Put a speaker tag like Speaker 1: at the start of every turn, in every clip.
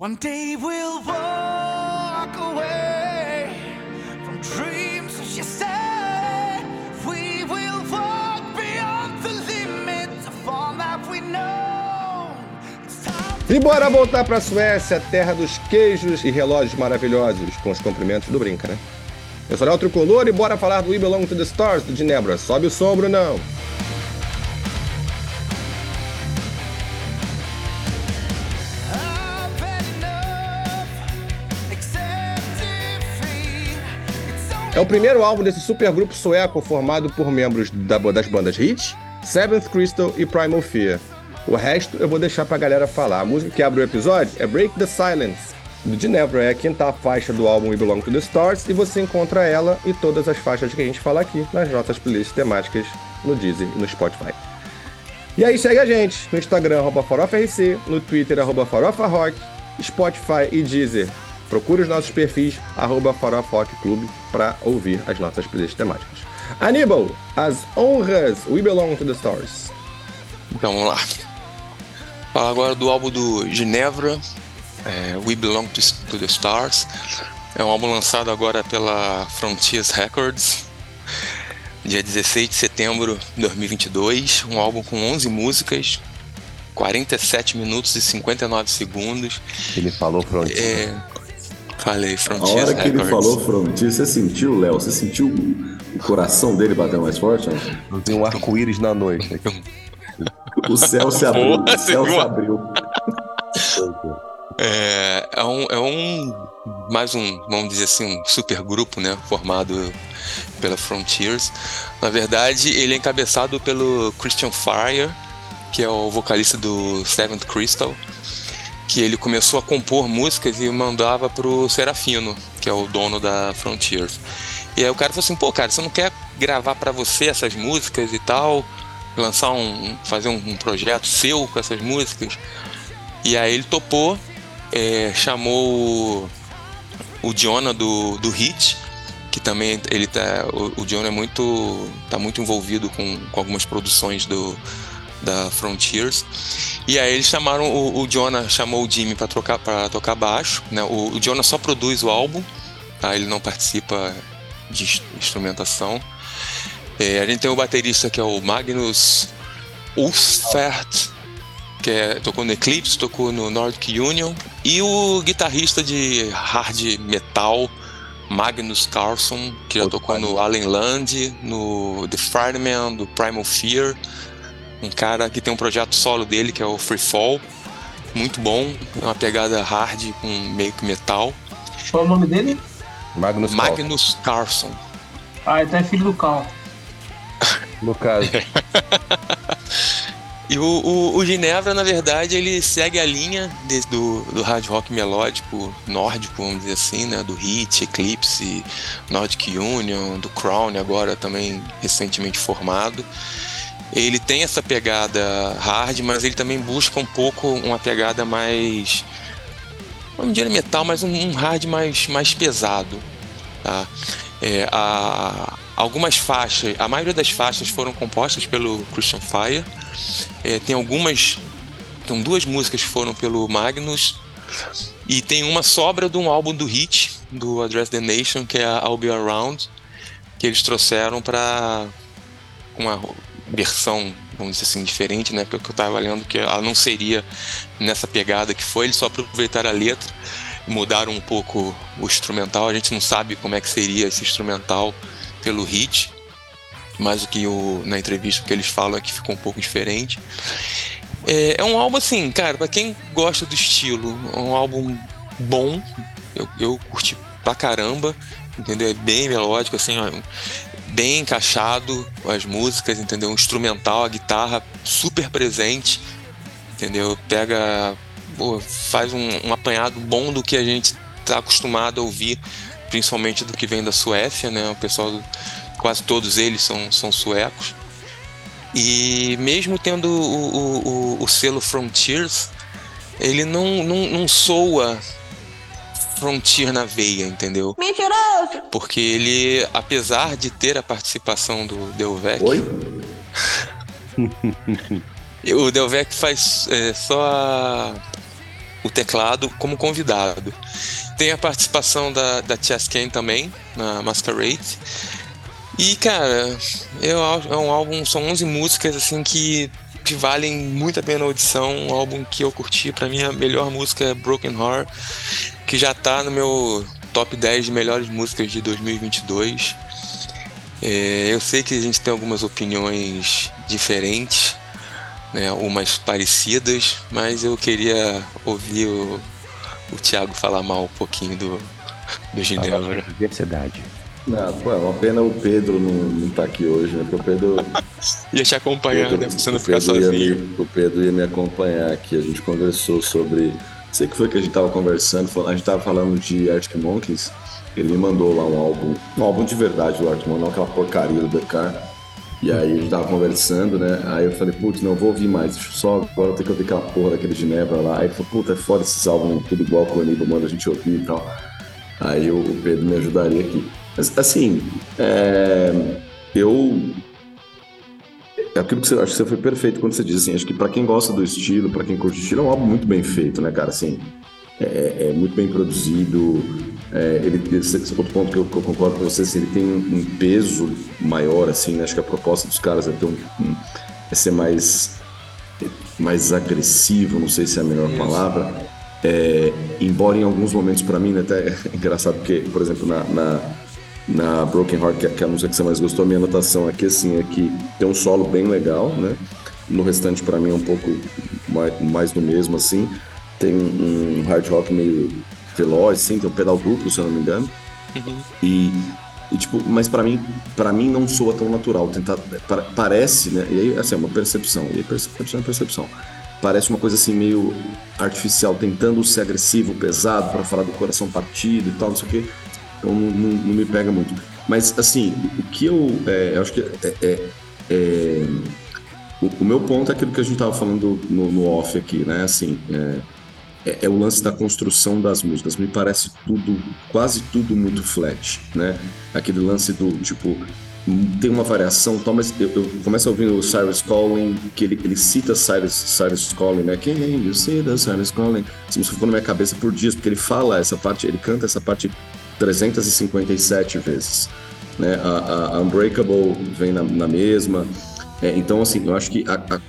Speaker 1: One day we'll walk away from dreams. We will walk beyond the limits of all that we know.
Speaker 2: E bora voltar pra Suécia, terra dos queijos e relógios maravilhosos, com os cumprimentos do Brinca, né? Eu sou o Tricolor e bora falar do We Belong to the Stars, do Ginebra. Sobe o som.
Speaker 1: I've
Speaker 2: primeiro álbum desse supergrupo sueco formado por membros da- das bandas Hit, Seventh Crystal e Primal Fear. O resto eu vou deixar pra galera falar. A música que abre o episódio é Break the Silence, do Ginevra. É a quinta faixa do álbum We Belong to the Stars e você encontra ela e todas as faixas que a gente fala aqui nas nossas playlists temáticas no Deezer e no Spotify. E aí segue a gente no Instagram, FarofaRC, no Twitter, FarofaRock, Spotify e Deezer. Procure os nossos perfis, arroba para ouvir as nossas playlists temáticas. Aníbal, as honras We Belong to the Stars.
Speaker 3: Então vamos lá. Falar agora do álbum do Ginevra, é, We Belong to, the Stars. É um álbum lançado agora pela Frontiers Records, dia 16 de setembro de 2022. Um álbum com 11 músicas, 47 minutos e 59 segundos.
Speaker 2: Ele falou Frontier.
Speaker 3: É, falei,
Speaker 4: A
Speaker 3: Frontiers
Speaker 4: hora que ele
Speaker 3: Records.
Speaker 4: falou Frontier, você sentiu, Léo? Você sentiu o coração dele bater mais forte? Não?
Speaker 2: Tem um arco-íris na noite.
Speaker 4: O céu se abriu.
Speaker 3: Porra,
Speaker 4: o céu se abriu.
Speaker 3: É, é um, é um mais um, vamos dizer assim, um super grupo, né, formado pela Frontiers. Na verdade, ele é encabeçado pelo Christian Fire, que é o vocalista do Seventh Crystal, que ele começou a compor músicas e mandava pro Serafino, que é o dono da Frontiers. E aí o cara falou assim, pô, cara, você não quer gravar pra você essas músicas e tal, lançar um, fazer um, projeto seu com essas músicas? E aí ele topou, é, chamou o, Jonah do, do Hit, que também ele tá. O, o Jonah é muito. tá muito envolvido com, com algumas produções do, da Frontiers. E aí eles chamaram. O, o Jonah chamou o Jimmy para tocar, pra tocar baixo. Né? O, o Jonah só produz o álbum, tá? ele não participa de ins- instrumentação. É, a gente tem o baterista que é o Magnus Ulfert, que é, tocou no Eclipse, tocou no Nordic Union, e o guitarrista de hard metal, Magnus Carlson, que já tocou no Allen Land, no The Fireman, do Primal Fear, um cara que tem um projeto solo dele, que é o Free Fall, muito bom, é uma pegada hard com meio que metal.
Speaker 5: Qual é o nome dele?
Speaker 2: Magnus Carlson,
Speaker 3: Magnus Carlson.
Speaker 5: Ah, então é filho do Cal.
Speaker 2: no caso.
Speaker 3: E o, o, o Ginevra, na verdade, ele segue a linha de- do, do hard rock melódico nórdico, vamos dizer assim, né? Do Hit, Eclipse, Nordic Union, do Crown, agora também recentemente formado. Ele tem essa pegada hard, mas ele também busca um pouco uma pegada mais. Vamos dizer metal, mas um, um hard mais, mais pesado. Tá? É, a, algumas faixas, a maioria das faixas foram compostas pelo Christian Fire. É, tem algumas. Tem duas músicas que foram pelo Magnus. E tem uma sobra de um álbum do Hit, do Address the Nation, que é a I'll Be Around, que eles trouxeram para uma versão, vamos dizer assim, diferente, né? Porque eu tava lendo que ela não seria nessa pegada que foi, eles só aproveitaram a letra mudaram um pouco o instrumental. A gente não sabe como é que seria esse instrumental pelo Hit mas o que o, na entrevista que eles falam é que ficou um pouco diferente. É, é um álbum assim, cara, pra quem gosta do estilo, é um álbum bom, eu, eu curti pra caramba, entendeu? É bem melódico, assim, ó, bem encaixado as músicas, entendeu? Um instrumental, a guitarra super presente, entendeu? Pega, pô, faz um, um apanhado bom do que a gente tá acostumado a ouvir, principalmente do que vem da Suécia, né? O pessoal quase todos eles são, são suecos. E mesmo tendo o, o, o, o selo Frontiers, ele não, não, não soa Frontier na veia, entendeu?
Speaker 6: Mentiroso!
Speaker 3: Porque ele, apesar de ter a participação do Delvec,
Speaker 4: Oi?
Speaker 3: o Delvec faz é, só a- o teclado como convidado. Tem a participação da, da Chess Kane também, na Masquerade. E, cara, eu, é um álbum, são 11 músicas, assim, que, que valem muito a pena a audição. Um álbum que eu curti, pra mim a melhor música é Broken Heart, que já tá no meu top 10 de melhores músicas de 2022. É, eu sei que a gente tem algumas opiniões diferentes, né, umas parecidas, mas eu queria ouvir o, o Thiago falar mal um pouquinho do, do Ginebra.
Speaker 6: Diversidade.
Speaker 4: Não, pô, é uma pena o Pedro não, não tá aqui hoje, né? Porque o Pedro.
Speaker 3: ia te acompanhar,
Speaker 4: Pedro,
Speaker 3: né? Pra você não ficar sozinho.
Speaker 4: me- o Pedro ia me acompanhar aqui. A gente conversou sobre. Sei que foi que a gente tava conversando, a gente tava falando de Arctic Monkeys. Ele me mandou lá um álbum, um álbum de verdade do Arctic Monkeys, não aquela porcaria do The Car. E aí a gente tava conversando, né? Aí eu falei, putz, não vou ouvir mais, só agora tenho que ouvir aquela porra daquele Ginebra lá. Aí ele falou, puta, é foda esses álbuns, tudo igual com o Aníbal, manda a gente ouvir e tal. Aí o Pedro me ajudaria aqui. Mas, assim, é, eu. É aquilo que você acho que você foi perfeito quando você disse assim. Acho que pra quem gosta do estilo, pra quem curte o estilo, é um álbum muito bem feito, né, cara? Assim, é, é muito bem produzido. É, ele, esse outro ponto que eu, que eu concordo com você, assim, ele tem um, um peso maior, assim, né? Acho que a proposta dos caras é, ter um, um- é ser mais, mais agressivo, não sei se é a melhor palavra. É, embora em alguns momentos, pra mim, né, até é engraçado, porque, por exemplo, na, na, na Broken Heart, que é, que é a música que você mais gostou, a minha anotação aqui, assim, é que tem um solo bem legal, né? No restante, pra mim, é um pouco mais, mais do mesmo, assim. Tem um, um hard rock meio veloz, assim, tem um pedal duplo, se eu não me engano. E, e, tipo, mas pra mim, para mim não soa tão natural. Tentar, pa- parece, né? E aí, assim, é uma percepção. E aí, percepção é percepção. Parece uma coisa assim meio artificial, tentando ser agressivo, pesado, pra falar do coração partido e tal, não sei o quê. Então não, não- não me pega muito. Mas, assim, o que eu, é, eu acho que é- é- é, o, o meu ponto é aquilo que a gente tava falando no, no off aqui, né? Assim, é, é, é o lance da construção das músicas. Me parece tudo, quase tudo muito flat, né? Aquele lance do tipo tem uma variação, tal, mas eu, eu começo ouvindo o Cyrus Calling, que ele, ele cita Cyrus, Cyrus Calling, né? Can you see the Cyrus Calling? Essa música ficou na minha cabeça por dias, porque ele fala essa parte, ele canta essa parte 357 vezes, né? A, a Unbreakable vem na, na mesma. É, então, assim, eu acho que a- a-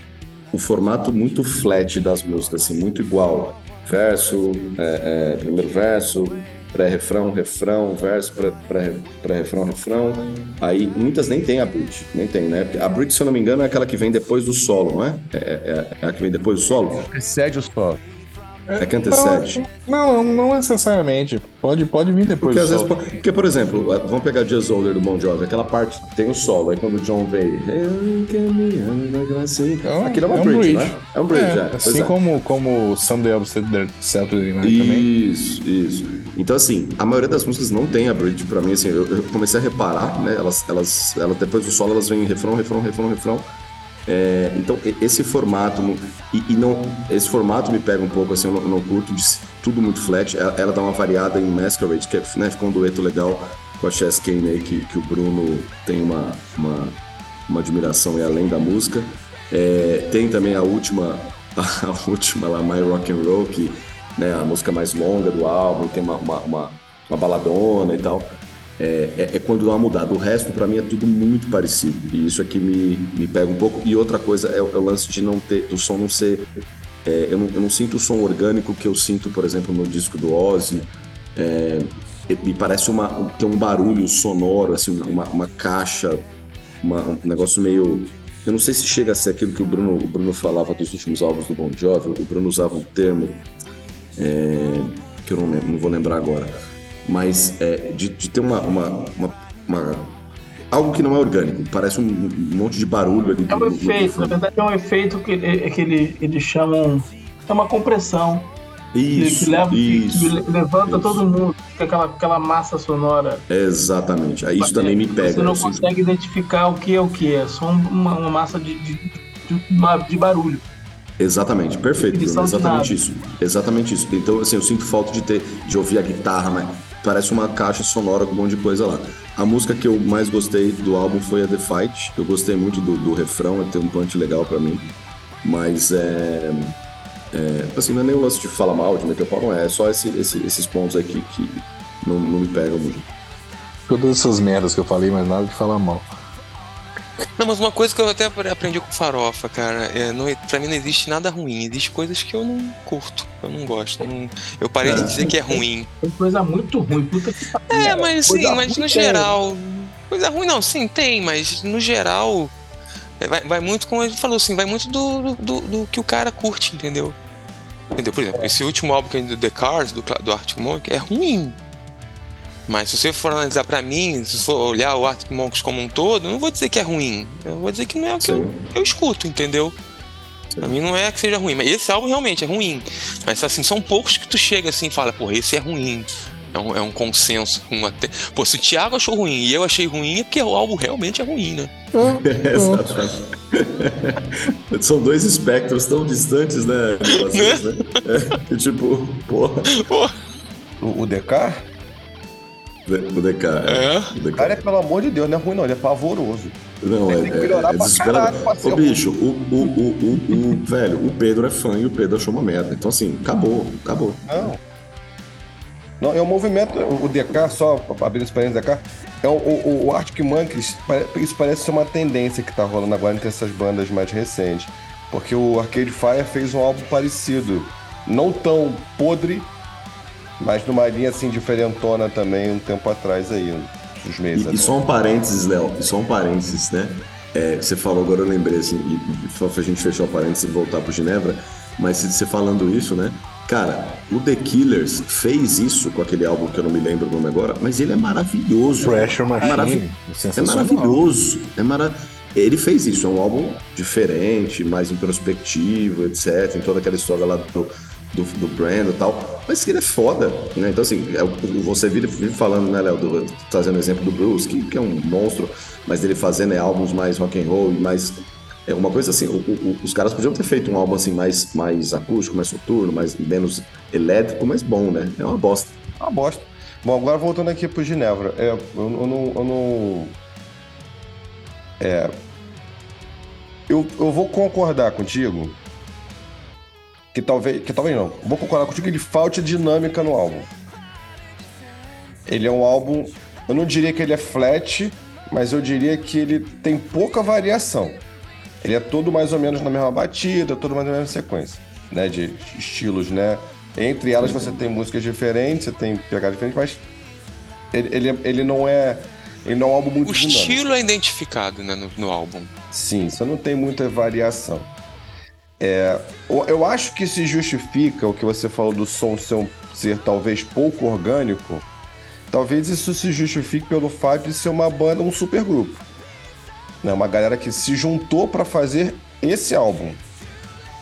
Speaker 4: o formato muito flat das músicas, assim, muito igual. Verso, é, é, primeiro verso, pré-refrão, refrão, verso, pré- pré- pré-refrão, refrão. Aí muitas nem tem a bridge, nem tem, né? A bridge, se eu não me engano, é aquela que vem depois do solo, não é? É, é- é a que vem depois do solo?
Speaker 6: Excede os solo.
Speaker 4: É que antecede.
Speaker 7: Não, não, não necessariamente. Pode, pode vir depois
Speaker 4: Porque às vezes, porque por exemplo, vamos pegar Jazz Older do Bon Jovi, aquela parte tem o solo, aí quando o John veio, "Eu caminhando assim",
Speaker 7: Então,
Speaker 4: aquilo é uma
Speaker 7: é um
Speaker 4: bridge,
Speaker 7: bridge.
Speaker 4: né? É um bridge, é. pois
Speaker 7: assim
Speaker 4: é.
Speaker 7: como, como Sunday of Saturday Night também.
Speaker 4: Isso, isso. Então, assim, a maioria das músicas não tem a bridge pra mim, assim, eu, eu comecei a reparar, né? Elas, elas, elas, depois do solo, elas vêm refrão, refrão, refrão, refrão. É, então, esse formato, e, e não, esse formato me pega um pouco, assim, eu não, não curto de tudo muito flat. Ela, ela dá uma variada em Masquerade, que é, né, ficou um dueto legal com a Chess Kane aí, que, que o Bruno tem uma, uma, uma admiração e além da música. É, tem também a última, a última lá, My Rock and Roll, que né, a música mais longa do álbum, tem uma, uma, uma, uma baladona e tal. É, é, é quando dá uma mudada. O resto, pra mim, é tudo muito parecido. E isso aqui me, me pega um pouco. E outra coisa é, o é o lance de não ter, do som não ser. é, eu, não, eu não sinto o som orgânico que eu sinto, por exemplo, no disco do Ozzy. É, me parece uma, ter um barulho sonoro, assim, uma, uma caixa, uma- um negócio meio. Eu não sei se chega a ser aquilo que o Bruno, o Bruno falava dos últimos álbuns do Bon Jovi. O Bruno usava um termo é, que eu não, lembro, não vou lembrar agora, mas é, de, de ter uma, uma, uma- uma- algo que não é orgânico, parece um, monte de barulho ali.
Speaker 5: É um
Speaker 4: no- no
Speaker 5: efeito, na
Speaker 4: microfone.
Speaker 5: verdade é um efeito que, é, que ele, eles chamam. É uma compressão.
Speaker 4: Isso,
Speaker 5: que, leva,
Speaker 4: isso,
Speaker 5: que levanta
Speaker 4: isso.
Speaker 5: todo mundo, fica aquela, aquela massa sonora.
Speaker 4: Exatamente. Aí isso também me pega.
Speaker 5: Você não
Speaker 4: assim.
Speaker 5: consegue identificar o que é o que, é só uma, uma massa de, de, de, de barulho.
Speaker 4: Exatamente, perfeito, Bruno, exatamente isso. Exatamente isso. Então, assim, eu sinto falta de ter, de ouvir a guitarra, né? Parece uma caixa sonora com um monte de coisa lá. A música que eu mais gostei do álbum foi a The Fight. Eu gostei muito do, do refrão, tem um punch legal pra mim. Mas é. É, assim, não é nem o lance de falar mal, de meter pau, não é. É só esse, esse- esses pontos aqui que não, não me pegam muito.
Speaker 7: Todas essas merdas que eu falei, mas nada de falar mal.
Speaker 3: Não, mas uma coisa que eu até aprendi com farofa, cara, é, não, pra mim não existe nada ruim. Existem coisas que eu não curto, eu não gosto. eu não- eu parei de dizer que é ruim.
Speaker 5: Tem coisa muito ruim, puta que pariu.
Speaker 3: É, mas sim, mas no
Speaker 5: tem.
Speaker 3: geral. Coisa ruim não, sim, tem, mas no geral. é, Vai, vai muito, como gente falou assim, vai muito do, do, do que o cara curte, entendeu? Entendeu? Por exemplo, esse último álbum que gente do The Cars, do, do Arctic Monk, é ruim. Mas se você for analisar pra mim, se for olhar o Arctic Monkeys como um todo, eu não vou dizer que é ruim. Eu vou dizer que não é o que eu, eu escuto, entendeu? Pra mim não é que seja ruim, mas esse álbum realmente é ruim. Mas assim, são poucos que tu chega assim e fala, porra, esse é ruim. É um, é um consenso com até. Pô, se o Thiago achou ruim e eu achei ruim, é porque o álbum realmente é ruim, né?
Speaker 4: Exatamente. São dois espectros tão distantes, né? vocês, né? É, que tipo, porra,
Speaker 3: Pô,
Speaker 2: O, o DK?
Speaker 4: O DK.
Speaker 3: É.
Speaker 4: O DK.
Speaker 2: Cara, é pelo amor de Deus, não é ruim não, ele é pavoroso.
Speaker 4: Não, é,
Speaker 2: Tem que melhorar
Speaker 4: é, é
Speaker 2: pra caralho pra ser
Speaker 4: Ô, bicho, o, o, o, o, o- velho, o Pedro é fã e o Pedro achou uma merda. Então, assim, acabou, acabou.
Speaker 2: Não. Não, é um movimento, o DK, só abrindo esse parênteses DK, é o, o, o Arctic Monkeys, isso parece ser uma tendência que tá rolando agora entre essas bandas mais recentes. Porque o Arcade Fire fez um álbum parecido. Não tão podre, mas numa linha assim diferentona também um tempo atrás aí, uns meses.
Speaker 4: E, e só um parênteses, Léo, e só um parênteses, né? É, você falou agora, eu lembrei, assim, e, e só pra gente fechar o parênteses e voltar pro Genebra, mas se você falando isso, né? Cara, o The Killers fez isso com aquele álbum que eu não me lembro o nome agora, mas ele é maravilhoso.
Speaker 7: Pressure Machine,
Speaker 4: Maravi- É maravilhoso. É mara... Ele fez isso, é um álbum diferente, mais introspectivo, etc. Em toda aquela história lá do, do, do Brand e tal. Mas que ele é foda, né? Então, assim, é você vive, vive falando, né, Léo, do- trazendo o exemplo do Bruce, que, que é um monstro, mas dele fazendo é, álbuns mais rock and roll mais. É uma coisa assim, o- o- os caras podiam ter feito um álbum assim mais, mais acústico, mais soturno, mais, menos elétrico, mas bom, né? É uma bosta.
Speaker 2: É uma bosta. Bom, agora voltando aqui pro Genebra. É, eu, eu não. Eu, não é, eu, eu vou concordar contigo que talvez. Que talvez não. Vou concordar contigo que ele falte dinâmica no álbum. Ele é um álbum. Eu não diria que ele é flat, mas eu diria que ele tem pouca variação. Ele é todo mais ou menos na mesma batida, todo mais ou menos na sequência, né? De estilos, né? Entre elas você tem músicas diferentes, você tem pegadas diferentes, mas ele, ele, ele não é. Ele não é um álbum muito
Speaker 3: o
Speaker 2: dinâmico.
Speaker 3: estilo é identificado né, no, no álbum.
Speaker 2: Sim, você não tem muita variação. É, eu- acho que se justifica o que você falou do som ser, um- ser talvez pouco orgânico. Talvez isso se justifique pelo fato de ser uma banda, um supergrupo. Né? Uma galera que se juntou para fazer esse álbum.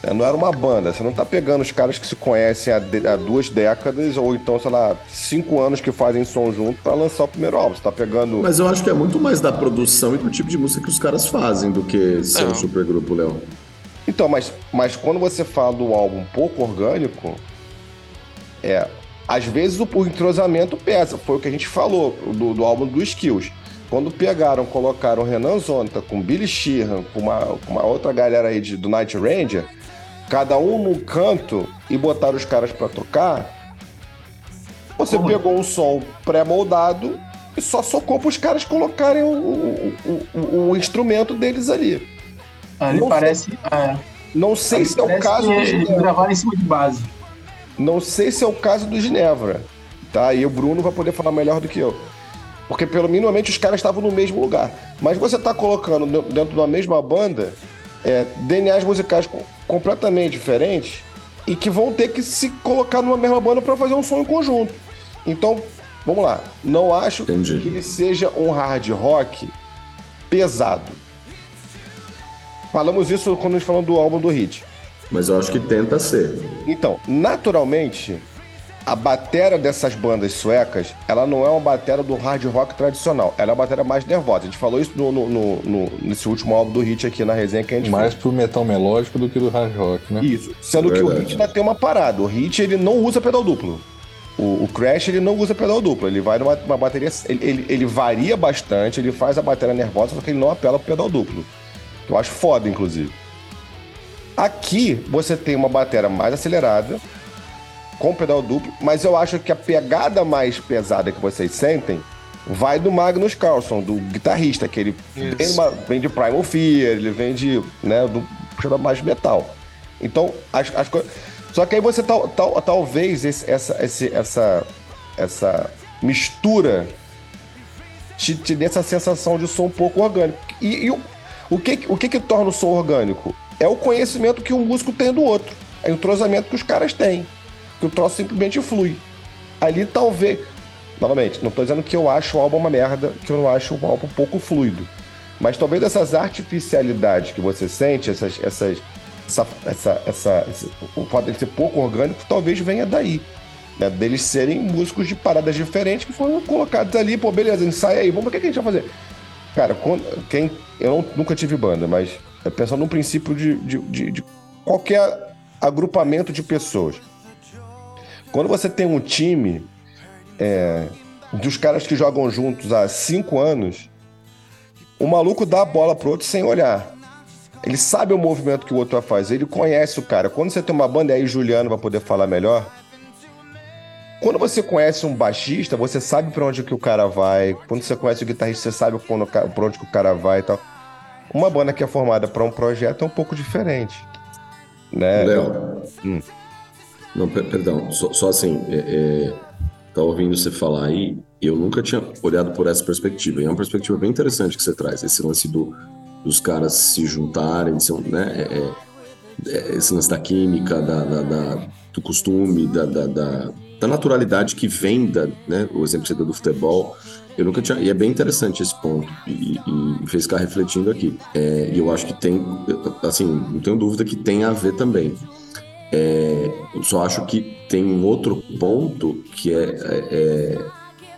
Speaker 2: É, Não era uma banda, você não tá pegando os caras que se conhecem há, de- há duas décadas, ou então, sei lá, cinco anos que fazem som junto para lançar o primeiro álbum. Você tá pegando.
Speaker 4: Mas eu acho que é muito mais da produção e do tipo de música que os caras fazem do que ser um
Speaker 3: Não.
Speaker 4: supergrupo, Léo.
Speaker 2: Então, mas, mas quando você fala do álbum pouco orgânico, é. Às vezes o, o entrosamento pesa. Foi o que a gente falou do, do álbum do Skills. Quando pegaram, colocaram o Renan Zonta com Billy Sheehan, com uma, com uma outra galera aí de- do Night Ranger, cada um num canto e botaram os caras pra tocar, você
Speaker 5: Como?
Speaker 2: pegou um som pré-moldado e só socou pros caras colocarem o, o- o- o instrumento deles ali.
Speaker 5: Ah, Ele
Speaker 2: Não
Speaker 5: parece. é,
Speaker 2: Não sei se é o caso do
Speaker 5: eles gravaram em cima de base.
Speaker 2: Não sei se é o caso do Ginevra. Tá? E o Bruno vai poder falar melhor do que eu. Porque, pelo minimamente, os caras estavam no mesmo lugar. Mas você tá colocando dentro dentro da mesma banda é, DNAs musicais co- completamente diferentes e que vão ter que se colocar numa mesma banda para fazer um som em conjunto. Então, vamos lá. Não acho
Speaker 4: Entendi.
Speaker 2: que ele seja um hard rock pesado. Falamos isso quando a gente falou do álbum do Hit.
Speaker 4: Mas eu acho que tenta ser.
Speaker 2: Então, naturalmente, a batera dessas bandas suecas, ela não é uma batera do hard rock tradicional. Ela é uma batera mais nervosa. A gente falou isso no, no- no- no- nesse último álbum do Hit aqui na resenha que a gente
Speaker 7: Mais pro metal melódico do que do hard rock, né?
Speaker 2: Isso. Sendo que o. Hit ainda tem uma parada. O Hit, ele não usa pedal duplo. O, o Crash, ele não usa pedal duplo. Ele vai numa uma bateria... Ele, ele, ele varia bastante, ele faz a bateria nervosa, só que ele não apela pro pedal duplo. Que eu acho foda, inclusive. Aqui você tem uma bateria mais acelerada, com pedal duplo, mas eu acho que a pegada mais pesada que vocês sentem vai do Magnus Carlson, do guitarrista, que ele vem, uma, vem de Primal Fear, ele vem de, né, do puxando mais metal. Então, as, as coisas... Só que aí você tal, tal, talvez esse, essa, esse, essa, essa mistura te, te dê essa sensação de som um pouco orgânico. E, e o, que, o que que torna o som orgânico? É o conhecimento que um músico tem do outro. É o entrosamento que os caras têm. Que o troço simplesmente flui. Ali talvez. Novamente, não estou dizendo que eu acho o álbum uma merda, que eu não acho o álbum pouco fluido. Mas talvez essas artificialidades que você sente, essas, essas, essa, essa, essa, esse- o fato de ser pouco orgânico, talvez venha daí. Né? Deles serem músicos de paradas diferentes que foram colocados ali, pô, beleza, ensaia aí, vamos o que a gente vai fazer. Cara, quando, quem, eu não- nunca tive banda, mas é pensando num princípio de, de, de- de qualquer agrupamento de pessoas. Quando você tem um time é, dos caras que jogam juntos há cinco anos, o maluco dá a bola pro outro sem olhar. Ele sabe o movimento que o outro vai fazer, ele conhece o cara. Quando você tem uma banda, e aí Juliano vai poder falar melhor. Quando você conhece um baixista, você sabe pra onde que o cara vai. Quando você conhece o guitarrista, você sabe pra onde que o cara vai e tal. Uma banda que é formada para um projeto é um pouco diferente. Né?
Speaker 4: Léo.
Speaker 2: Hum.
Speaker 4: Não, per- perdão, só, só assim, é, é, tá ouvindo você falar aí, eu nunca tinha olhado por essa perspectiva. E é uma perspectiva bem interessante que você traz, esse lance do, dos caras se juntarem, são, né? é- é- é esse lance da química, da, da- da- do costume, da, da, da- da naturalidade que vem da, né? O exemplo que você deu do futebol. Eu nunca tinha. E é bem interessante esse ponto. E, e fez ficar refletindo aqui. É, e eu acho que tem. Assim, não tenho dúvida que tem a ver também. É, eu só acho que tem um outro ponto que é, é- é-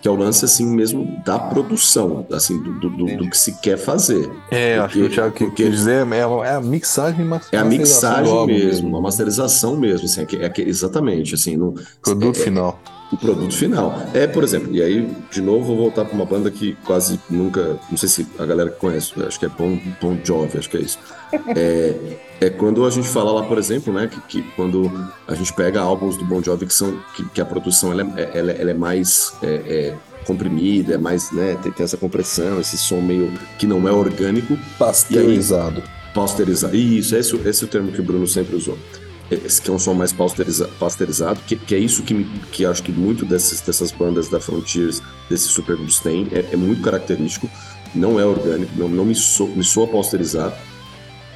Speaker 4: que é o lance assim mesmo da produção, assim do, do- do- do que se quer fazer.
Speaker 7: É, acho que o
Speaker 4: Porque-
Speaker 7: Thiago que-
Speaker 4: porque-
Speaker 7: quer dizer é, a- é a mixagem e
Speaker 4: É a mixagem
Speaker 7: álbum
Speaker 4: mesmo, a masterização mesmo, assim, é que- é exatamente, assim, no,
Speaker 7: Produto
Speaker 4: é-
Speaker 7: final.
Speaker 4: O produto final. É, por exemplo, e aí, de novo, vou voltar para uma banda que quase nunca. Não sei se a galera que conhece, acho que é Bon, bon Jovi, acho que é isso. É, é quando a gente fala lá, por exemplo, né, que, que quando a gente pega álbuns do Bon Jovi que são. que, que a produção ela é, ela, ela é mais. é, é, comprimida, é mais, né, tem, tem essa compressão, esse som meio que não é orgânico,
Speaker 7: Pasteurizado.
Speaker 4: Pasteurizado. Isso, esse, esse é o termo que o Bruno sempre usou. Esse que é um som mais pasteuriza, pasteurizado, que, que é isso que, me, que acho que muito desses, dessas bandas da Frontiers, desses supergrupos tem, é, é muito característico, não é orgânico, não, não me, so, me soa pasteurizado.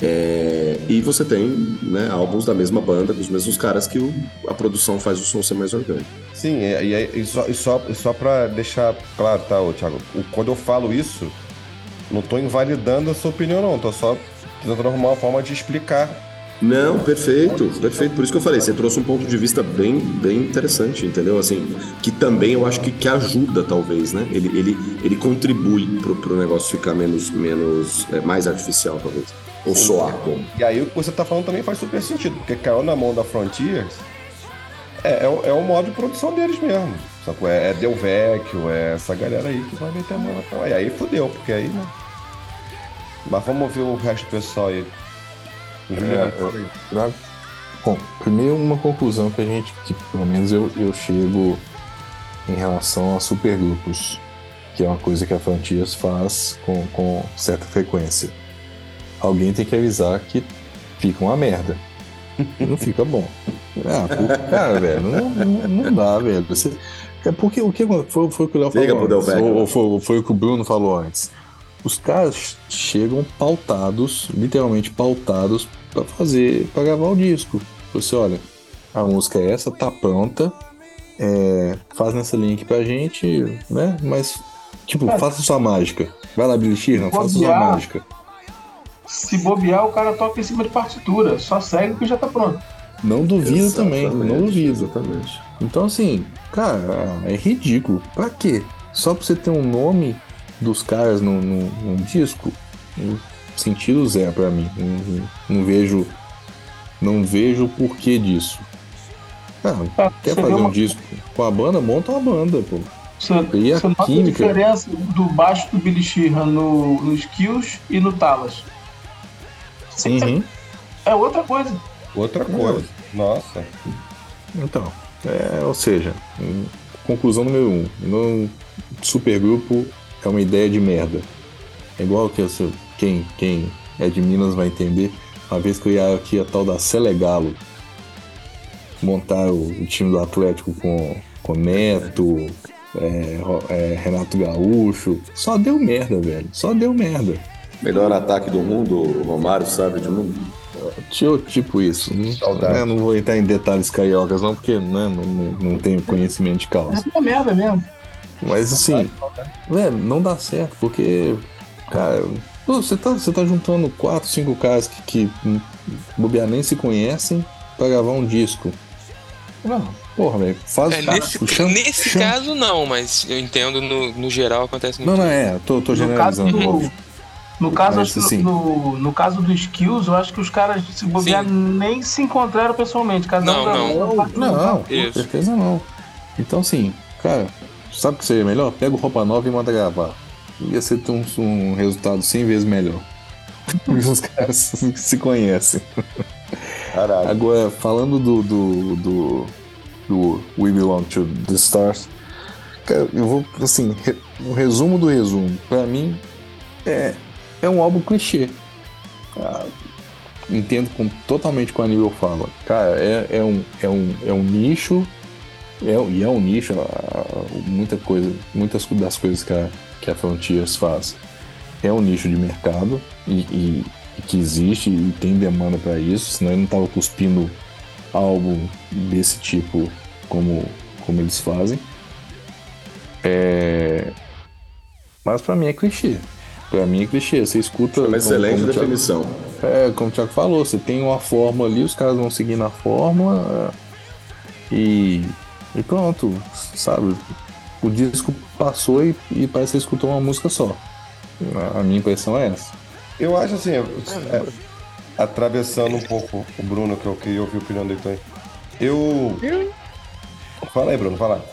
Speaker 4: É, e você tem né, álbuns da mesma banda, dos mesmos caras, que o- a produção faz o som ser mais orgânico.
Speaker 2: Sim, e, e, e só, e só, só pra deixar claro, tá, Thiago? Quando eu falo isso, não tô invalidando a sua opinião, não. Tô só tentando arrumar uma forma de explicar.
Speaker 4: Não, perfeito, perfeito. Por isso que eu falei, você trouxe um ponto de vista bem, bem interessante, entendeu? Assim, que também eu acho que, que ajuda, talvez, né? Ele, ele, ele contribui pro, pro negócio ficar menos, menos é, mais artificial, talvez. Ou soar como.
Speaker 2: E aí o que você tá falando também faz super sentido, porque caiu na mão da Frontiers. É, é, o- é o modo de produção deles mesmo. Sacou? É, é Del Vecchio, é essa galera aí que vai meter a mão na E aí fudeu, porque aí, né? Mas vamos ver o resto do pessoal aí.
Speaker 7: É, eu- pra- Bom, primeiro uma conclusão que a gente, que pelo menos eu, eu chego em relação a supergrupos, que é uma coisa que a Frontiers faz com, com certa frequência. Alguém tem que avisar que fica uma merda. Não fica bom. Ah, cara, velho, não, não, não dá, velho. Você, é porque o que foi, foi o que o Léo falou antes, ou, ou foi, foi o que o Bruno falou antes. Os caras chegam pautados, literalmente pautados, pra fazer, pra gravar o disco. Você olha, a música é essa, tá pronta, é, faz nessa link pra gente, né? Mas, tipo,
Speaker 5: É.
Speaker 7: faça sua mágica. Vai lá, Billy Sheehan, faça sua mágica.
Speaker 5: Se bobear, o cara toca em cima de partitura. Só segue que já tá pronto.
Speaker 7: Não duvido também,
Speaker 4: Exatamente,
Speaker 7: não duvido.
Speaker 4: Exatamente.
Speaker 7: Então, assim, cara, é ridículo. Pra quê? Só pra você ter um nome dos caras num, num- num disco? Um sentido zero pra mim. Não, não- vejo. Não vejo o porquê disso. Ah,
Speaker 5: Tá,
Speaker 7: quer fazer
Speaker 5: vê
Speaker 7: um
Speaker 5: uma-
Speaker 7: disco com a banda? Monta uma banda, pô.
Speaker 5: Você,
Speaker 7: E a
Speaker 5: você nota
Speaker 7: química?
Speaker 5: a diferença do baixo do Billy Sheehan no, no Skills e no Talas.
Speaker 7: Uhum.
Speaker 5: É outra coisa.
Speaker 2: Outra coisa. Nossa.
Speaker 7: Então, é, ou seja, conclusão número um, no supergrupo é uma ideia de merda. É igual que essa, quem, quem é de Minas vai entender. Uma vez que eu ia aqui a tal da Selegalo montar o, o time do Atlético com, com Neto, é, é, Renato Gaúcho, só deu merda, velho. Só deu merda.
Speaker 4: Melhor ataque do mundo, Romário sabe de mundo.
Speaker 7: Tipo, tipo isso. Não,
Speaker 2: Saudade.
Speaker 7: né, não vou entrar em detalhes cariocas, não, porque né, não, não, não tenho conhecimento de causa.
Speaker 5: É uma merda mesmo.
Speaker 7: Mas assim, velho, não dá certo, porque, cara, você tá, você tá juntando quatro, cinco caras que, que bobear nem se conhecem pra gravar um disco. Não, porra, velho, faz
Speaker 3: É,
Speaker 7: o cara,
Speaker 3: nesse
Speaker 7: chama-
Speaker 3: nesse
Speaker 7: chama-
Speaker 3: caso, não, mas eu entendo no, no geral acontece muito.
Speaker 7: Não, não é, tô, tô
Speaker 5: No caso
Speaker 7: generalizando.
Speaker 5: do. No caso,
Speaker 7: Mas, assim-
Speaker 5: no, no caso do Skills, eu acho que os caras, se bobear, nem se encontraram pessoalmente. Cada um
Speaker 3: Não,
Speaker 5: gravou
Speaker 3: não.
Speaker 5: do
Speaker 7: Não,
Speaker 5: outro.
Speaker 7: com certeza não. Então, assim, cara, sabe o que seria melhor? Pega o roupa nova e manda gravar. Ia ser um, um resultado 100 vezes melhor. Porque os caras se conhecem.
Speaker 2: Caralho.
Speaker 7: Agora, falando do, do, do, do We Belong to the Stars, cara, eu vou, assim, re, um resumo do resumo. Pra mim, é, é um álbum clichê. Ah, entendo com, totalmente o que o Aníbal fala. Cara, é, é, um, é, um, é um nicho, é, e é um nicho, muita coisa, muitas das coisas que a, que a Frontiers faz é um nicho de mercado e, e- e que existe e tem demanda para isso, senão ele não tava cuspindo álbum desse tipo como, como eles fazem. É... Mas para mim é clichê. Pra mim é clichê. Você escuta.
Speaker 4: Uma excelente
Speaker 7: como o Thiago-
Speaker 4: definição.
Speaker 7: é, como o Thiago falou, você tem uma fórmula ali, os caras vão seguir na fórmula é, e, e pronto, sabe? O disco passou e, e parece que você escutou uma música só. A minha impressão é essa.
Speaker 2: Eu acho assim, é, atravessando um pouco o Bruno, que eu queria ouvir a opinião dele também. Eu. Fala aí, Bruno, fala.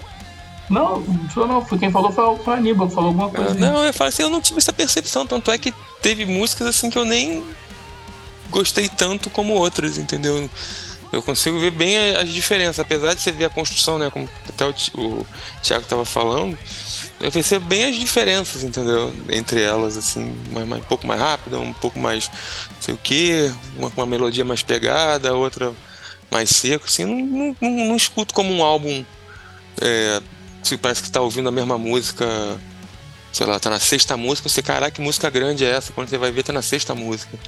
Speaker 5: Não, não sou não. Foi quem falou foi o Aníbal, falou alguma coisa.
Speaker 3: Ah,
Speaker 5: aí.
Speaker 3: Não, eu falo assim, eu não tive essa percepção, tanto é que teve músicas assim que eu nem gostei tanto como outras, entendeu? Eu consigo ver bem as diferenças, apesar de você ver a construção, né? Como até o, o Thiago tava falando, eu percebo bem as diferenças, entendeu? Entre elas, assim, uma, uma- um pouco mais rápida, um pouco mais não sei o quê, uma com uma melodia mais pegada, outra mais seco, assim, não, não, não- escuto como um álbum. É, se parece que tá ouvindo a mesma música sei lá, tá na sexta música, você, caraca, que música grande é essa? Quando você vai ver, tá na sexta música.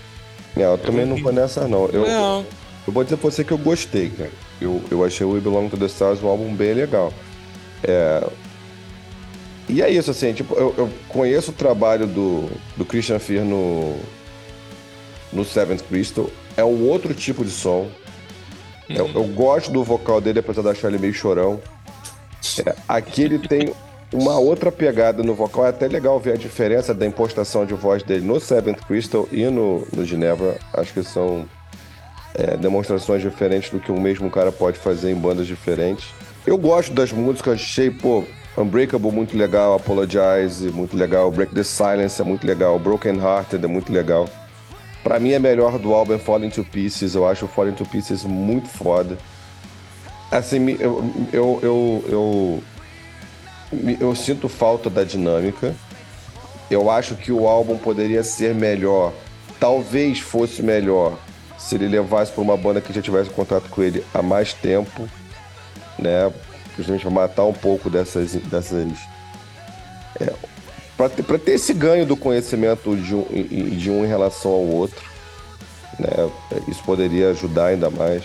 Speaker 2: É, eu também não vou nessa, não. Eu,
Speaker 3: Não,
Speaker 2: eu vou dizer pra você que eu gostei, cara. Eu, eu achei o We Belong to the Stars um álbum bem legal. É... E é isso, assim, tipo, eu, eu conheço o trabalho do, do Christian Fear no, no Seventh Crystal. É um outro tipo de som. Eu, eu gosto do vocal dele, apesar de achar ele meio chorão. É, aqui ele tem uma outra pegada no vocal. É até legal ver a diferença da impostação de voz dele no Seventh Crystal e no, no Ginevra. Acho que são é, demonstrações diferentes do que o mesmo cara pode fazer em bandas diferentes. Eu gosto das músicas, achei, pô, Unbreakable muito legal, Apologize muito legal, Break the Silence é muito legal, Broken Hearted é muito legal. Pra mim é melhor do álbum Falling to Pieces, eu acho o Falling to Pieces muito foda. Assim, eu, eu, eu, eu, eu sinto falta da dinâmica. Eu acho que o álbum poderia ser melhor. Talvez fosse melhor se ele levasse para uma banda que já tivesse contato com ele há mais tempo, né? Justamente para matar um pouco dessas. dessas é, para ter, ter esse ganho do conhecimento de um, de um em relação ao outro. Né? Isso poderia ajudar ainda mais.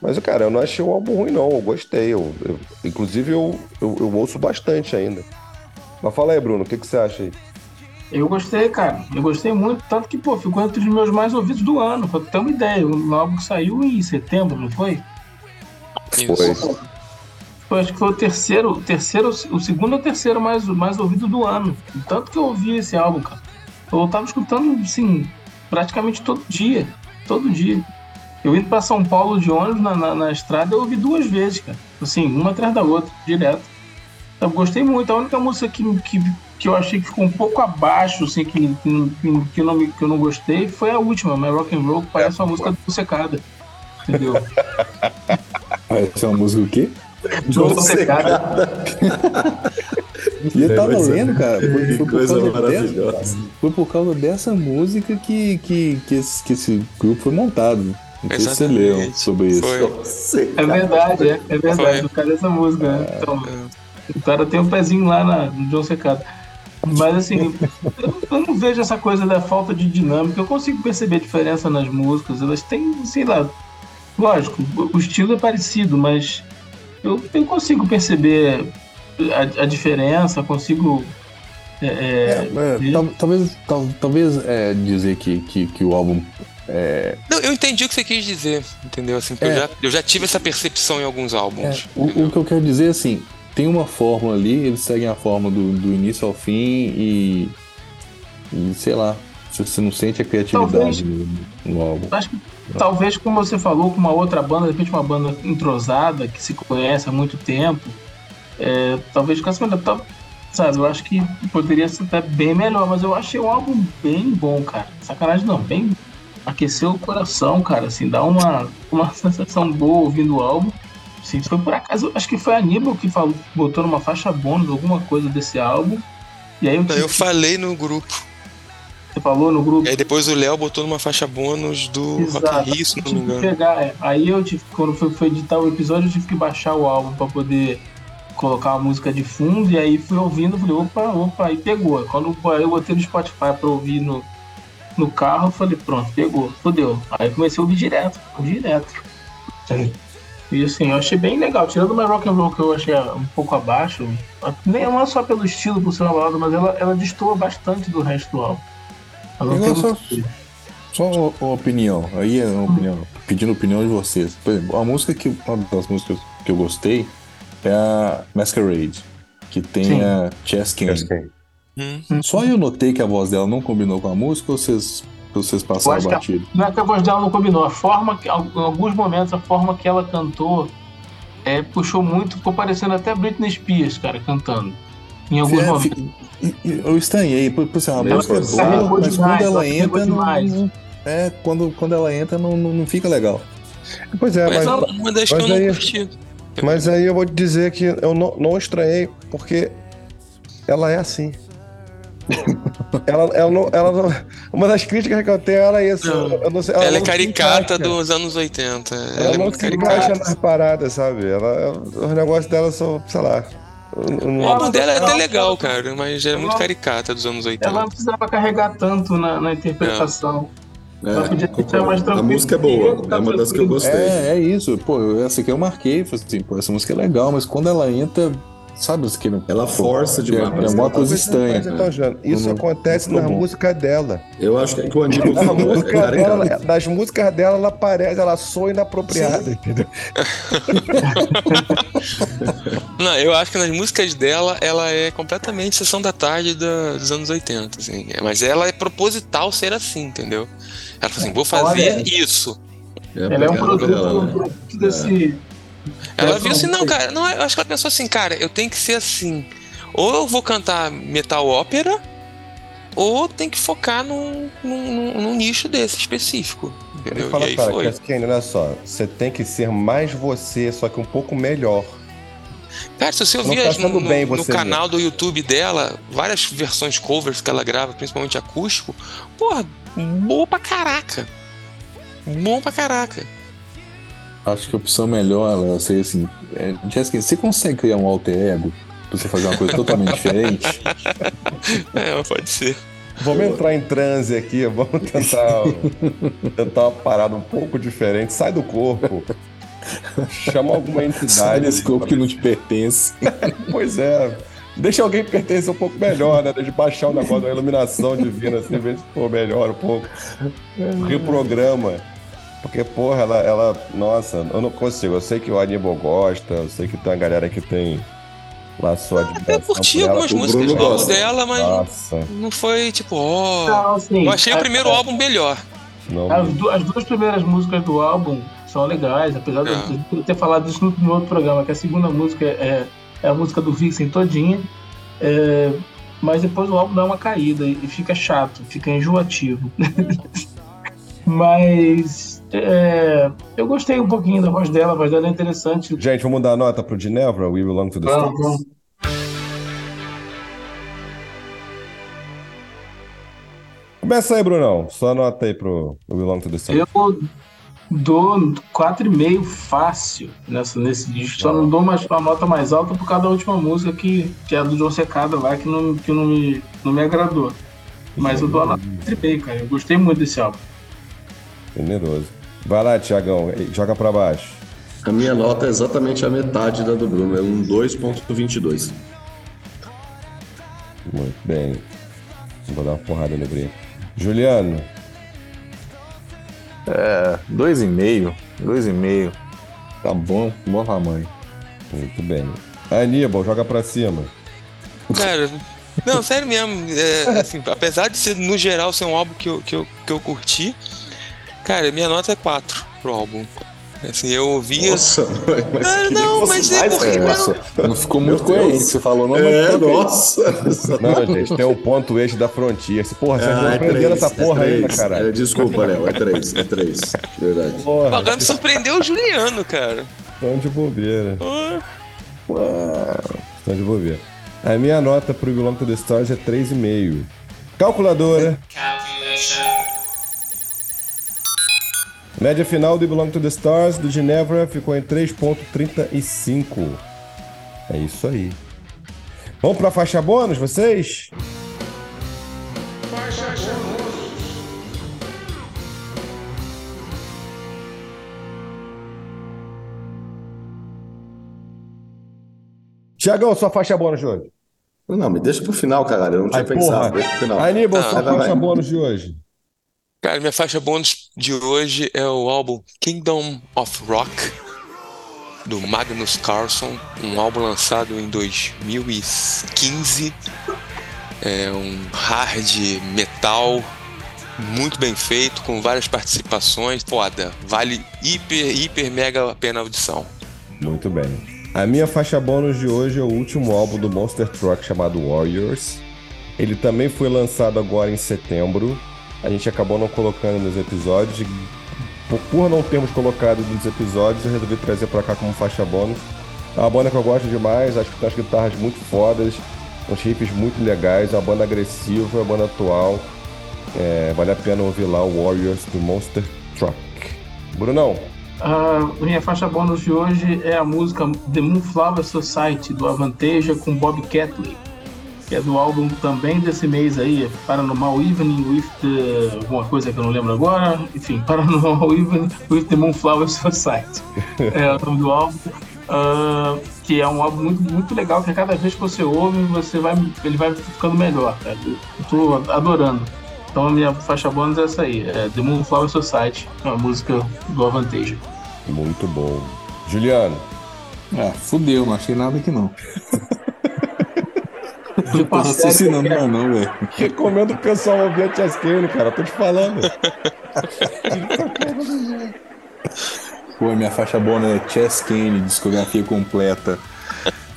Speaker 2: Mas, cara, eu não achei o álbum ruim, não. Eu gostei. Eu, eu- inclusive, eu, eu, eu ouço bastante ainda. Mas fala aí, Bruno, o que, que você acha aí?
Speaker 5: Eu gostei, cara. Eu gostei muito. Tanto que, pô, ficou entre os meus mais ouvidos do ano. Pra ter uma ideia. O álbum que saiu em setembro, não foi?
Speaker 2: Foi.
Speaker 5: Foi, acho que foi o terceiro, o terceiro, o segundo ou terceiro mais, mais ouvido do ano. Tanto que eu ouvi esse álbum, cara. Eu tava escutando, assim, praticamente todo dia. Todo dia. Eu indo pra São Paulo de ônibus na, na, na estrada, eu ouvi duas vezes, cara. Assim, uma atrás da outra, direto. Eu gostei muito. A única música que, que, que eu achei que ficou um pouco abaixo, assim, que, que, que, que, eu, não, que eu não gostei, foi a última, My Rock and Roll, que parece uma música do Secada. Entendeu?
Speaker 7: Essa é uma música o quê?
Speaker 5: Do Secada.
Speaker 7: E eu tava lendo, cara, foi, foi por
Speaker 4: coisa
Speaker 7: causa dessa,
Speaker 4: maravilhosa.
Speaker 7: foi por causa dessa música que, que, que, esse, que esse grupo foi montado. Não sei se você leu sobre isso.
Speaker 3: Foi.
Speaker 5: É verdade, é, é verdade.
Speaker 3: Foi.
Speaker 5: O cara dessa música, né? Então, o cara tem um pezinho lá na, no John Secada. Mas assim, eu, eu não vejo essa coisa da falta de dinâmica. Eu consigo perceber a diferença nas músicas. Elas têm, sei lá, lógico, o- o estilo é parecido, mas eu, eu consigo perceber a, a diferença, consigo. é, é,
Speaker 7: É, tal- talvez tal- talvez é, dizer que, que, que o álbum é,
Speaker 3: Não, eu entendi o que você quis dizer, entendeu? Assim,
Speaker 7: É.
Speaker 3: eu, já, eu já tive essa percepção em alguns
Speaker 7: É,
Speaker 3: álbuns.
Speaker 7: o,
Speaker 3: entendeu?
Speaker 7: o que eu quero dizer assim, tem uma fórmula ali, eles seguem a fórmula do, do início ao fim e, e sei lá, você você não sente a criatividade
Speaker 5: Talvez.
Speaker 7: no, no álbum.
Speaker 5: Acho que talvez, como você falou, com uma outra banda, de repente uma banda entrosada, que se conhece há muito tempo, é, talvez ficasse melhor. Sabe, eu acho que poderia ser até bem melhor, mas eu achei um álbum bem bom, cara. Sacanagem não, bem. Aqueceu o coração, cara, assim, dá uma, uma sensação boa ouvindo o álbum. Assim, foi por acaso, acho que foi a Aníbal que falou, botou numa faixa bônus alguma coisa desse álbum. E aí eu,
Speaker 3: eu falei no grupo.
Speaker 5: você falou no grupo.
Speaker 3: E aí depois o Léo botou numa faixa bônus do Rock
Speaker 5: Exato.
Speaker 3: in Rio, se não me
Speaker 5: tive que
Speaker 3: engano.
Speaker 5: pegar, é. Aí eu tive, quando foi, foi editar o episódio, eu tive que baixar o álbum pra poder colocar a música de fundo, e aí fui ouvindo, falei, opa, opa, aí pegou. Quando aí eu botei no Spotify pra ouvir no, no carro, eu falei, pronto, pegou, fodeu. Aí comecei a ouvir direto, direto. E assim, eu achei bem legal, tirando uma rock and roll que eu achei um pouco abaixo, nem não é só pelo estilo, por ser uma balada, mas ela, ela destoa bastante do resto do álbum. Ela não
Speaker 7: só- Só uma, uma opinião, aí é uma opinião, pedindo opinião de vocês. Por exemplo, a música que, uma das músicas que eu gostei é a Masquerade, que tem
Speaker 5: Sim.
Speaker 7: a Chess King.
Speaker 3: Hum.
Speaker 7: Só eu notei que a voz dela não combinou com a música ou vocês, vocês
Speaker 5: Eu
Speaker 7: passaram
Speaker 5: acho que a-
Speaker 7: batido?
Speaker 5: Não é que a voz dela não combinou. A forma que, em alguns momentos, a forma que ela cantou é, puxou muito, ficou parecendo até Britney Spears, cara, cantando. Em alguns
Speaker 7: É,
Speaker 5: momentos.
Speaker 7: eu estranhei, por, por exemplo, a
Speaker 4: Ela
Speaker 7: música é boa, mas
Speaker 5: demais,
Speaker 7: quando ela
Speaker 5: ela
Speaker 7: entra, não, é, quando, quando ela entra, não, não, não fica legal.
Speaker 2: Pois é,
Speaker 3: Mas
Speaker 2: mas,
Speaker 3: é uma das que
Speaker 2: mas
Speaker 3: não
Speaker 2: aí-
Speaker 3: curti.
Speaker 2: mas aí eu vou te dizer que eu não, não estranhei, porque ela é assim. Ela, ela, não, ela não- Uma das críticas que eu tenho era isso.
Speaker 3: Não.
Speaker 2: eu não sei,
Speaker 3: Ela, é
Speaker 2: não se
Speaker 3: caricata dos anos 80. Ela,
Speaker 2: Ela,
Speaker 3: é
Speaker 2: não
Speaker 3: muito
Speaker 2: se encaixa
Speaker 3: caricata.
Speaker 2: nas paradas, sabe? Ela, os negócios dela são, sei lá.
Speaker 3: O álbum
Speaker 5: Ela-
Speaker 3: dela é até
Speaker 5: ela-
Speaker 3: legal, cara, mas é muito
Speaker 5: ela-
Speaker 3: caricata dos anos 80.
Speaker 5: Ela não precisava carregar tanto na, na interpretação. Ela podia
Speaker 4: É, a música é boa, é uma das que eu gostei.
Speaker 7: É, é isso. Pô, eu- essa aqui eu marquei, falei assim, pô, essa música é legal, mas quando ela entra, sabe isso que não.
Speaker 4: Ela força
Speaker 7: é,
Speaker 4: demais.
Speaker 7: É uma coisa estranha.
Speaker 2: Jano, isso acontece
Speaker 7: não
Speaker 2: na música dela.
Speaker 4: Eu acho que o Aníbal
Speaker 2: Na
Speaker 4: é
Speaker 2: música dela, das músicas dela, ela parece, ela soa inapropriada, entendeu?
Speaker 3: Não, eu acho que nas músicas dela, ela é completamente sessão da tarde da- dos anos 80, assim. É, Mas ela é proposital ser assim, entendeu? Ela fala assim, vou fazer
Speaker 5: Olha.
Speaker 3: isso.
Speaker 4: É
Speaker 5: Ela é um produto,
Speaker 4: dela,
Speaker 5: um
Speaker 4: né?
Speaker 5: produto desse.
Speaker 3: Ela
Speaker 5: É,
Speaker 3: viu assim,
Speaker 5: não
Speaker 3: cara, não, eu acho que ela pensou assim, cara, eu tenho que ser assim. Ou eu vou cantar metal ópera, ou tem que focar num, num, num- nicho desse específico. Entendeu?
Speaker 2: Fala,
Speaker 3: e aí
Speaker 2: cara,
Speaker 3: foi.
Speaker 2: Casquinha, olha só, você tem que ser mais você, só que um pouco melhor.
Speaker 3: Cara, se você ouvir
Speaker 2: tá
Speaker 3: as- no, no-
Speaker 2: bem
Speaker 3: no
Speaker 2: você
Speaker 3: canal do YouTube dela, várias versões covers que ela grava, principalmente acústico, porra, boa pra caraca. Bom pra caraca.
Speaker 7: Acho que a opção melhor ela seria assim: é, Jessica, você consegue criar um alter ego pra você fazer uma coisa totalmente diferente?
Speaker 3: É, pode ser.
Speaker 2: Vamos entrar em transe aqui, vamos tentar, tentar uma parada um pouco diferente. Sai do corpo. Chama alguma
Speaker 7: Sai
Speaker 2: entidade.
Speaker 7: desse corpo que não te pertence.
Speaker 2: Pois é. Deixa alguém que pertence um pouco melhor, né? Deixa eu baixar o negócio da iluminação divina, assim, ver se for melhor um pouco. Reprograma. Porque, porra, ela, ela. Nossa, eu não consigo. Eu sei que o Aníbal gosta, eu sei que tem uma galera que tem lá sua admiração
Speaker 3: Eu curti
Speaker 2: ela.
Speaker 3: algumas músicas
Speaker 4: Bruno
Speaker 3: novas
Speaker 4: gosta.
Speaker 3: dela, mas
Speaker 2: Nossa,
Speaker 3: não foi tipo, ó.
Speaker 5: Não, assim,
Speaker 3: Eu achei o
Speaker 5: é-
Speaker 3: primeiro
Speaker 5: é-
Speaker 3: álbum melhor.
Speaker 2: não.
Speaker 5: As, du- as duas primeiras músicas do álbum são legais, apesar de
Speaker 3: É.
Speaker 5: eu ter- ter falado isso no, no outro programa, que a segunda música é, é a música do Vixen todinha. É, mas depois o álbum dá uma caída e fica chato, fica enjoativo. mas é, eu gostei um pouquinho da voz dela, a voz dela é interessante.
Speaker 2: Gente, vamos dar nota pro Ginevra, We Belong to the Stars.
Speaker 5: vamos.
Speaker 2: Começa aí, Brunão. Só nota aí pro We Belong to the Stars.
Speaker 5: Eu dou 4,5 fácil nessa, nesse disco. Só não dou mais, uma nota mais alta por causa da última música que, que é a do João Secada lá, que não, que não, me, não me agradou. Mas eu dou a nota 4,5, cara. Eu gostei muito desse álbum.
Speaker 2: Generoso. Vai lá, Tiagão. Joga pra baixo.
Speaker 4: A minha nota é exatamente a metade da do Bruno, é um 2.22.
Speaker 2: Muito bem. Vou dar uma porrada no brinco. Juliano,
Speaker 7: É, dois e meio, dois e meio. Tá bom, bom tamanho.
Speaker 2: muito bem. Aníbal, joga pra cima.
Speaker 3: Cara, não, sério mesmo. é, assim, apesar de ser, no geral, ser um álbum que eu, que eu, que eu curti, cara, minha nota é 4 pro álbum. Assim, eu ouvi.
Speaker 4: Nossa, mas
Speaker 3: Ah, não, mas é porque-.
Speaker 7: Nossa, não ficou muito coerente. Você falou, não, mas
Speaker 4: É, nossa.
Speaker 2: Não, gente, tem o ponto eixo da Frontier. Porra, vocês não
Speaker 4: Ah, é
Speaker 2: aprenderam essa porra
Speaker 4: é
Speaker 2: ainda, caralho.
Speaker 4: É, desculpa, Léo, é 3, é 3. Verdade.
Speaker 2: Porra,
Speaker 3: Agora me surpreendeu o Juliano, cara.
Speaker 2: estão de bobeira.
Speaker 3: Pô,
Speaker 2: Estão de bobeira. A minha nota pro to the Stars é 3,5. Calculadora. Média final do Belong to the Stars do Ginevra ficou em 3,35. É isso aí. Vamos pra faixa bônus, vocês? Tiagão, sua faixa bônus de hoje.
Speaker 4: Não, me deixa pro final, caralho. Eu não tinha
Speaker 2: Ai,
Speaker 4: pensado.
Speaker 2: porra.
Speaker 4: Deixa pro final.
Speaker 2: Aníbal,
Speaker 3: Ah,
Speaker 2: sua
Speaker 4: vai,
Speaker 2: faixa
Speaker 4: vai.
Speaker 2: bônus de hoje.
Speaker 3: Cara, minha faixa bônus de hoje é o álbum Kingdom of Rock, do Magnus Carlson, um álbum lançado em 2015. É um hard metal muito bem feito, com várias participações. Foda, vale hiper, hiper, mega a pena a audição.
Speaker 2: Muito bem. A minha faixa bônus de hoje é o último álbum do Monster Truck chamado Warriors. Ele também foi lançado agora em setembro. A gente acabou não colocando nos episódios. Por, não termos colocado nos episódios, eu resolvi trazer pra cá como faixa bônus. É uma banda que eu gosto demais, acho que tem as guitarras muito fodas, uns riffs muito legais, é uma banda agressiva, é uma banda atual. É, vale a pena ouvir lá o Warriors do Monster Truck. Brunão,
Speaker 5: A minha faixa bônus de hoje é a música The Moonflower Society, do Avanteja, com Bob Catley, que é do álbum também desse mês aí, Paranormal Evening with the... alguma coisa que eu não lembro agora, enfim, Paranormal Evening with the Moonflower Society. é o nome do álbum. Ah, que é um álbum muito, muito legal, que cada vez que você ouve, você vai, ele vai ficando melhor. Cara. Eu tô adorando. Então a minha faixa bônus é essa aí, é The Moonflower Society, uma música do Avanteja.
Speaker 2: muito bom. Juliano.
Speaker 7: Ah, fudeu, não achei nada aqui não. Não tô
Speaker 5: Tipo,
Speaker 7: raciocinando mais não, velho.
Speaker 2: Recomendo o pessoal ouvir a Chess Kane, cara. Tô te falando.
Speaker 7: Pô, minha faixa bônus é Chess Kane, discografia completa.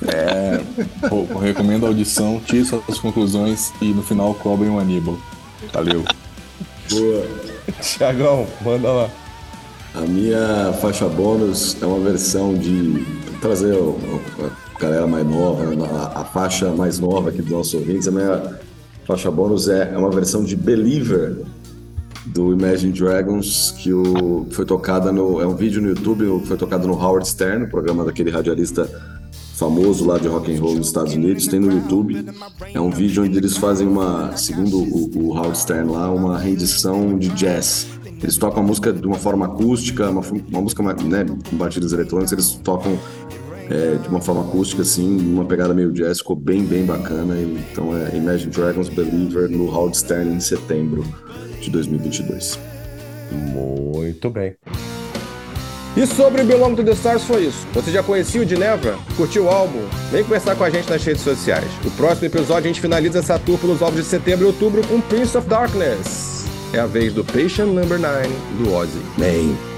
Speaker 7: É, pô, recomendo a audição, tire suas conclusões e no final cobrem um Aníbal. Valeu.
Speaker 4: Boa.
Speaker 2: Tiagão, manda lá.
Speaker 4: A minha faixa bônus é uma versão de trazer o- a galera mais nova, né, a, a faixa mais nova aqui dos nossos ouvintes. A minha faixa bônus é, é uma versão de Believer do Imagine Dragons que o, foi tocada no é um vídeo no YouTube foi tocado no Howard Stern, programa daquele radialista famoso lá de rock and roll nos Estados Unidos, tem no YouTube. É um vídeo onde eles fazem uma, segundo o, o Howard Stern lá, uma rendição de jazz. Eles tocam a música de uma forma acústica, uma, uma música né, com batidas eletrônicas, eles tocam é, de uma forma acústica, assim, uma pegada meio jazz, ficou bem, bem bacana. Então é Imagine Dragons Believer no Howard Stern em setembro de 2022.
Speaker 2: Muito bem. E sobre Belong to the Stars foi isso. Você já conhecia o Ginevra? Curtiu o álbum? Vem conversar com a gente nas redes sociais. O próximo episódio a gente finaliza essa tour pelos álbuns de setembro e outubro com Prince of Darkness. É a vez do Patient Number 9 do Ozzy.
Speaker 4: Bem.